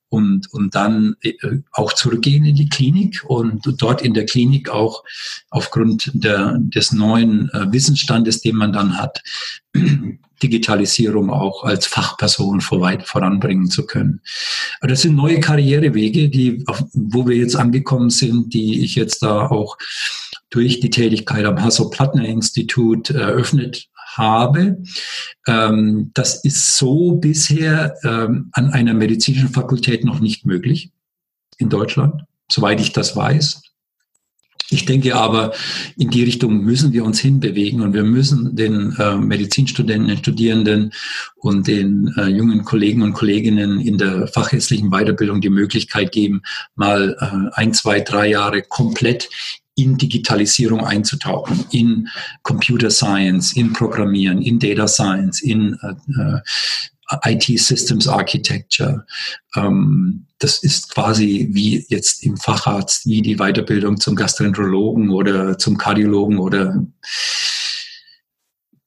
und, und dann äh, auch zurückgehen in die Klinik und dort in der Klinik auch aufgrund der, des neuen äh, Wissensstandes, den man dann hat, Digitalisierung auch als Fachperson voranbringen zu können. Aber das sind neue Karrierewege, die, wo wir jetzt angekommen sind, die ich jetzt da auch durch die Tätigkeit am Hasso-Plattner-Institut eröffnet habe. Ähm, das ist so bisher ähm, an einer medizinischen Fakultät noch nicht möglich in Deutschland, soweit ich das weiß. Ich denke aber, in die Richtung müssen wir uns hinbewegen und wir müssen den äh, Medizinstudenten, den Studierenden und den äh, jungen Kollegen und Kolleginnen in der fachärztlichen Weiterbildung die Möglichkeit geben, mal äh, ein, zwei, drei Jahre komplett in Digitalisierung einzutauchen, in Computer Science, in Programmieren, in Data Science, in äh, IT Systems Architecture. Ähm, das ist quasi wie jetzt im Facharzt, wie die Weiterbildung zum Gastroenterologen oder zum Kardiologen oder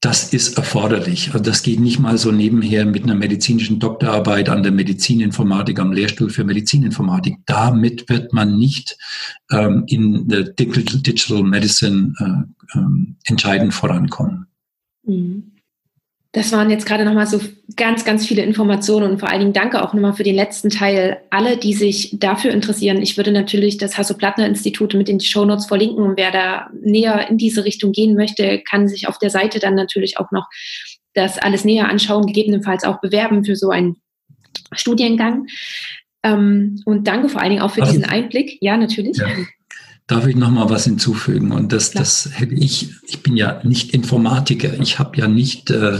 das ist erforderlich. Also das geht nicht mal so nebenher mit einer medizinischen Doktorarbeit an der Medizininformatik, am Lehrstuhl für Medizininformatik. Damit wird man nicht ähm, in der Digital Medicine äh, ähm, entscheidend vorankommen. Mhm. Das waren jetzt gerade nochmal so ganz, ganz viele Informationen und vor allen Dingen danke auch nochmal für den letzten Teil. Alle, die sich dafür interessieren, ich würde natürlich das Hasso-Plattner-Institut mit in die Shownotes verlinken und wer da näher in diese Richtung gehen möchte, kann sich auf der Seite dann natürlich auch noch das alles näher anschauen, gegebenenfalls auch bewerben für so einen Studiengang. Ähm, und danke vor allen Dingen auch für also, diesen Einblick. Ja, natürlich. Ja. Darf ich noch mal was hinzufügen? Und das, das hätte ich, ich bin ja nicht Informatiker, ich habe ja nicht äh,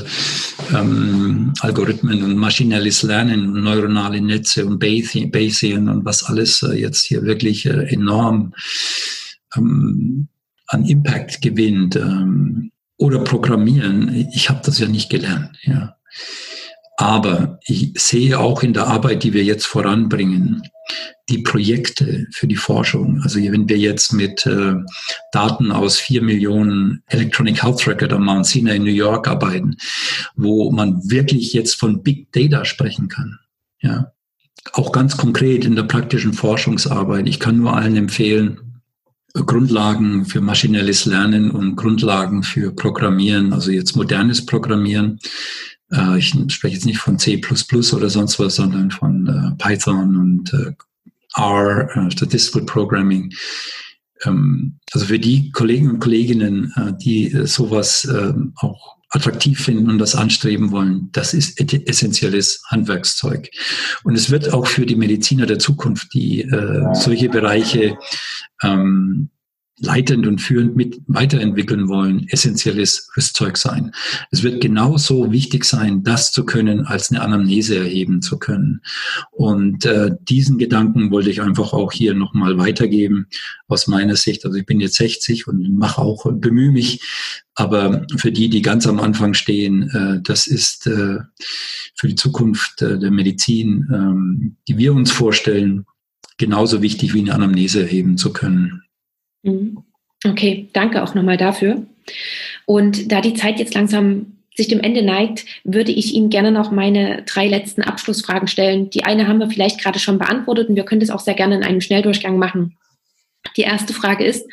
ähm, Algorithmen und maschinelles Lernen und neuronale Netze und Bayesian und was alles äh, jetzt hier wirklich äh, enorm ähm, an Impact gewinnt. Ähm, oder Programmieren, ich habe das ja nicht gelernt. Ja. Aber ich sehe auch in der Arbeit, die wir jetzt voranbringen, die Projekte für die Forschung. Also wenn wir jetzt mit äh, Daten aus vier Millionen Electronic Health Record am Mount Sinai in New York arbeiten, wo man wirklich jetzt von Big Data sprechen kann. Ja. Auch ganz konkret in der praktischen Forschungsarbeit. Ich kann nur allen empfehlen, Grundlagen für maschinelles Lernen und Grundlagen für Programmieren, also jetzt modernes Programmieren, äh, ich spreche jetzt nicht von C++ oder sonst was, sondern von äh, Python und äh, R, äh, Statistical Programming. Ähm, also für die Kollegen und Kolleginnen, äh, die äh, sowas ähm, auch attraktiv finden und das anstreben wollen, das ist essentielles Handwerkszeug. Und es wird auch für die Mediziner der Zukunft, die solche Bereiche ähm, leitend und führend mit weiterentwickeln wollen, essentielles Rüstzeug sein. Es wird genauso wichtig sein, das zu können, als eine Anamnese erheben zu können. Und äh, diesen Gedanken wollte ich einfach auch hier nochmal weitergeben aus meiner Sicht. Also ich bin jetzt 60 und mache auch, bemühe mich, aber für die, die ganz am Anfang stehen, äh, das ist äh, für die Zukunft äh, der Medizin, ähm, die wir uns vorstellen, genauso wichtig wie eine Anamnese erheben zu können. Mhm. Okay, danke auch nochmal dafür. Und da die Zeit jetzt langsam sich dem Ende neigt, würde ich Ihnen gerne noch meine drei letzten Abschlussfragen stellen. Die eine haben wir vielleicht gerade schon beantwortet und wir können das auch sehr gerne in einem Schnelldurchgang machen. Die erste Frage ist,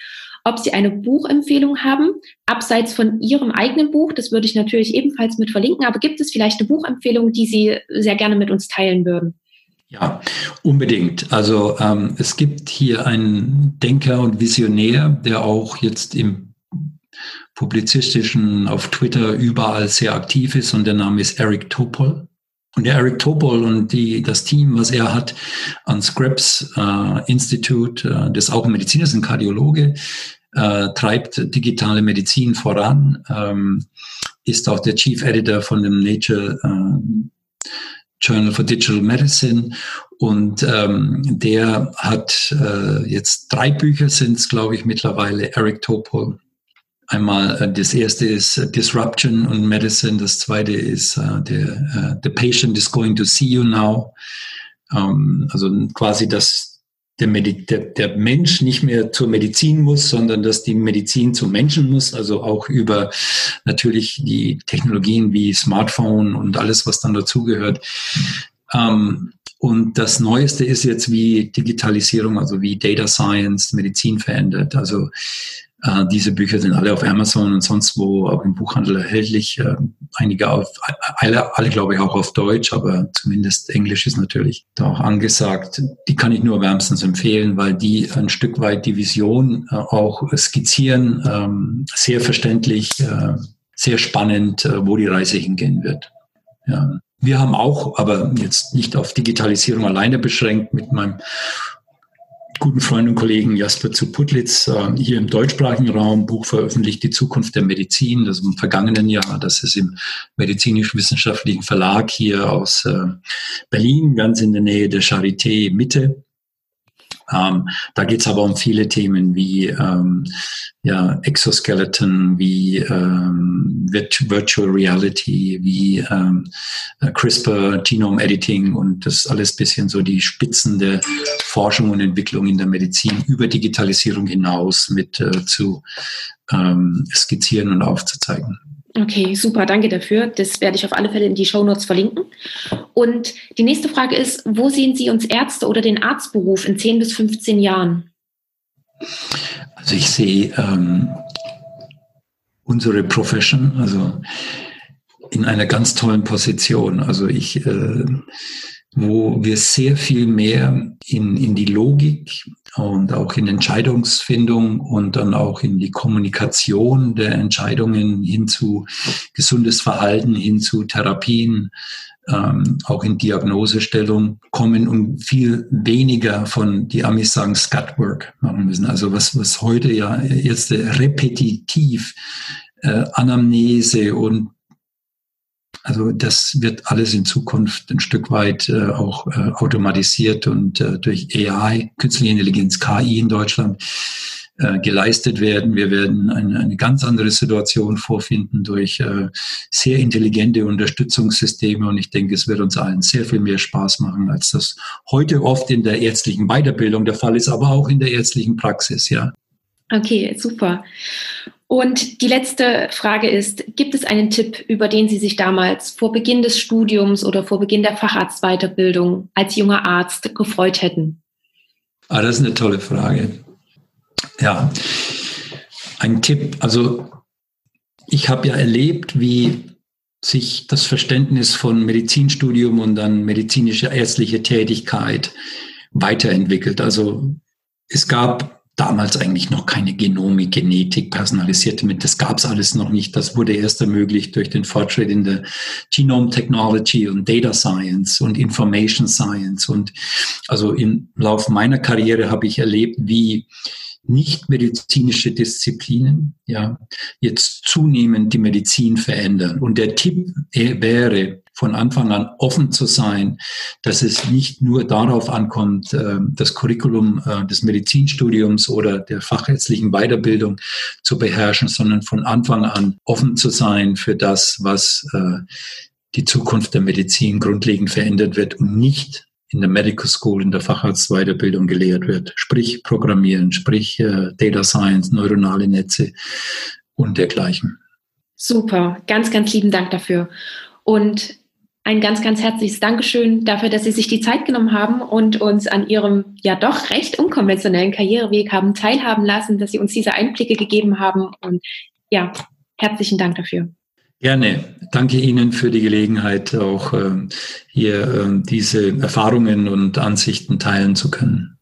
ob Sie eine Buchempfehlung haben, abseits von Ihrem eigenen Buch. Das würde ich natürlich ebenfalls mit verlinken, aber gibt es vielleicht eine Buchempfehlung, die Sie sehr gerne mit uns teilen würden? Ja, unbedingt. Also ähm, es gibt hier einen Denker und Visionär, der auch jetzt im publizistischen, auf Twitter überall sehr aktiv ist und der Name ist Eric Topol. Und der Eric Topol und die, das Team, was er hat an Scripps äh, Institute, äh, das auch ein Mediziner ist, ein Kardiologe, äh, treibt digitale Medizin voran, ähm, ist auch der Chief Editor von dem Nature äh, Journal for Digital Medicine und ähm, der hat äh, jetzt drei Bücher sind es, glaube ich, mittlerweile, Eric Topol. Einmal äh, das erste ist äh, Disruption und Medicine, das zweite ist äh, der, äh, The Patient is going to see you now. Ähm, also quasi das der, der, der Mensch nicht mehr zur Medizin muss, sondern dass die Medizin zum Menschen muss, also auch über natürlich die Technologien wie Smartphone und alles, was dann dazugehört. Ähm, und das Neueste ist jetzt, wie Digitalisierung, also wie Data Science Medizin verändert. Also diese Bücher sind alle auf Amazon und sonst wo auch im Buchhandel erhältlich. Äh, einige auf, alle, alle glaube ich auch auf Deutsch, aber zumindest Englisch ist natürlich da auch angesagt. Die kann ich nur wärmstens empfehlen, weil die ein Stück weit die Vision äh, auch skizzieren, ähm, sehr verständlich, äh, sehr spannend, äh, wo die Reise hingehen wird. Ja. Wir haben auch, aber jetzt nicht auf Digitalisierung alleine beschränkt, mit meinem guten Freund und Kollegen Jasper zu Putlitz äh, hier im deutschsprachigen Raum Buch veröffentlicht, Die Zukunft der Medizin, das im vergangenen Jahr. Das ist im medizinisch-wissenschaftlichen Verlag hier aus äh, Berlin, ganz in der Nähe der Charité Mitte. Ähm, da geht es aber um viele Themen wie ähm, ja, Exoskeleton, wie ähm, Virtual Reality, wie ähm, CRISPR, Genome Editing und das alles bisschen so die Spitzen der Forschung und Entwicklung in der Medizin über Digitalisierung hinaus mit äh, zu ähm, skizzieren und aufzuzeigen. Okay, super, danke dafür. Das werde ich auf alle Fälle in die Show Notes verlinken. Und die nächste Frage ist, wo sehen Sie uns Ärzte oder den Arztberuf in 10 bis 15 Jahren? Also ich sehe ähm, unsere Profession, also in einer ganz tollen Position. Also ich, äh, wo wir sehr viel mehr in, in die Logik und auch in Entscheidungsfindung und dann auch in die Kommunikation der Entscheidungen hin zu gesundes Verhalten, hin zu Therapien, ähm, auch in Diagnosestellung kommen und viel weniger von, die Amis sagen, Scatwork machen müssen. Also was, was heute ja jetzt repetitiv äh, Anamnese und also das wird alles in Zukunft ein Stück weit äh, auch äh, automatisiert und äh, durch AI, künstliche Intelligenz, KI in Deutschland äh, geleistet werden. Wir werden eine, eine, ganz andere Situation vorfinden durch äh, sehr intelligente Unterstützungssysteme und ich denke, es wird uns allen sehr viel mehr Spaß machen, als das heute oft in der ärztlichen Weiterbildung der Fall ist, aber auch in der ärztlichen Praxis, ja. Okay, super. Und die letzte Frage ist, gibt es einen Tipp, über den Sie sich damals vor Beginn des Studiums oder vor Beginn der Facharztweiterbildung als junger Arzt gefreut hätten? Ah, das ist eine tolle Frage. Ja, ein Tipp. Also ich habe ja erlebt, wie sich das Verständnis von Medizinstudium und dann medizinische ärztliche Tätigkeit weiterentwickelt. Also es gab damals eigentlich noch keine Genomik, Genetik, personalisierte mit. Das gab es alles noch nicht. Das wurde erst ermöglicht durch den Fortschritt in der Genome Technology und Data Science und Information Science. Und also im Laufe meiner Karriere habe ich erlebt, wie nicht medizinische Disziplinen, ja, jetzt zunehmend die Medizin verändern. Und der Tipp wäre, von Anfang an offen zu sein, dass es nicht nur darauf ankommt, äh, das Curriculum äh, des Medizinstudiums oder der fachärztlichen Weiterbildung zu beherrschen, sondern von Anfang an offen zu sein für das, was äh, die Zukunft der Medizin grundlegend verändert wird und nicht in der Medical School, in der Facharztweiterbildung gelehrt wird. Sprich Programmieren, sprich äh, Data Science, neuronale Netze und dergleichen. Super, ganz, ganz lieben Dank dafür. Und ein ganz, ganz herzliches Dankeschön dafür, dass Sie sich die Zeit genommen haben und uns an Ihrem ja doch recht unkonventionellen Karriereweg haben teilhaben lassen, dass Sie uns diese Einblicke gegeben haben. Und ja, herzlichen Dank dafür. Gerne. Danke Ihnen für die Gelegenheit, auch äh, hier äh, diese Erfahrungen und Ansichten teilen zu können.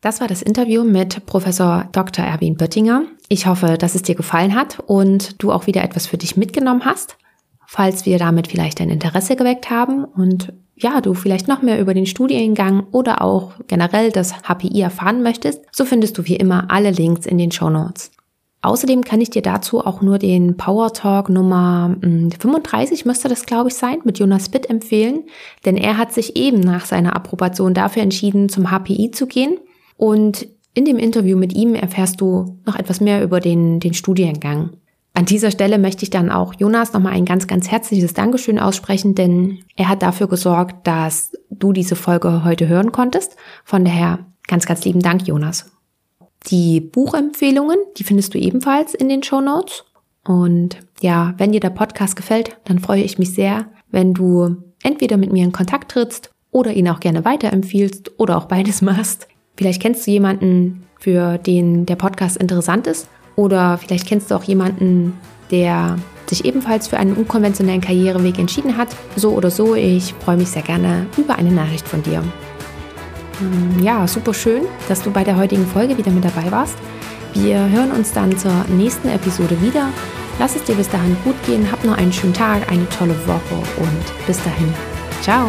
Das war das Interview mit Professor Dr. Erwin Böttinger. Ich hoffe, dass es dir gefallen hat und du auch wieder etwas für dich mitgenommen hast. Falls wir damit vielleicht dein Interesse geweckt haben und ja, du vielleicht noch mehr über den Studiengang oder auch generell das HPI erfahren möchtest, so findest du wie immer alle Links in den Show Notes. Außerdem kann ich dir dazu auch nur den Power Talk Nummer 35 hm, müsste das glaube ich sein, mit Jonas Bitt empfehlen, denn er hat sich eben nach seiner Approbation dafür entschieden, zum HPI zu gehen und in dem Interview mit ihm erfährst du noch etwas mehr über den, den Studiengang. An dieser Stelle möchte ich dann auch Jonas nochmal ein ganz, ganz herzliches Dankeschön aussprechen, denn er hat dafür gesorgt, dass du diese Folge heute hören konntest. Von daher ganz, ganz lieben Dank, Jonas. Die Buchempfehlungen, die findest du ebenfalls in den Show Notes. Und ja, wenn dir der Podcast gefällt, dann freue ich mich sehr, wenn du entweder mit mir in Kontakt trittst oder ihn auch gerne weiterempfiehlst oder auch beides machst. Vielleicht kennst du jemanden, für den der Podcast interessant ist oder vielleicht kennst du auch jemanden, der sich ebenfalls für einen unkonventionellen Karriereweg entschieden hat. So oder so, ich freue mich sehr gerne über eine Nachricht von dir. Ähm, ja, super schön, dass du bei der heutigen Folge wieder mit dabei warst. Wir hören uns dann zur nächsten Episode wieder. Lass es dir bis dahin gut gehen, hab noch einen schönen Tag, eine tolle Woche und bis dahin. Ciao.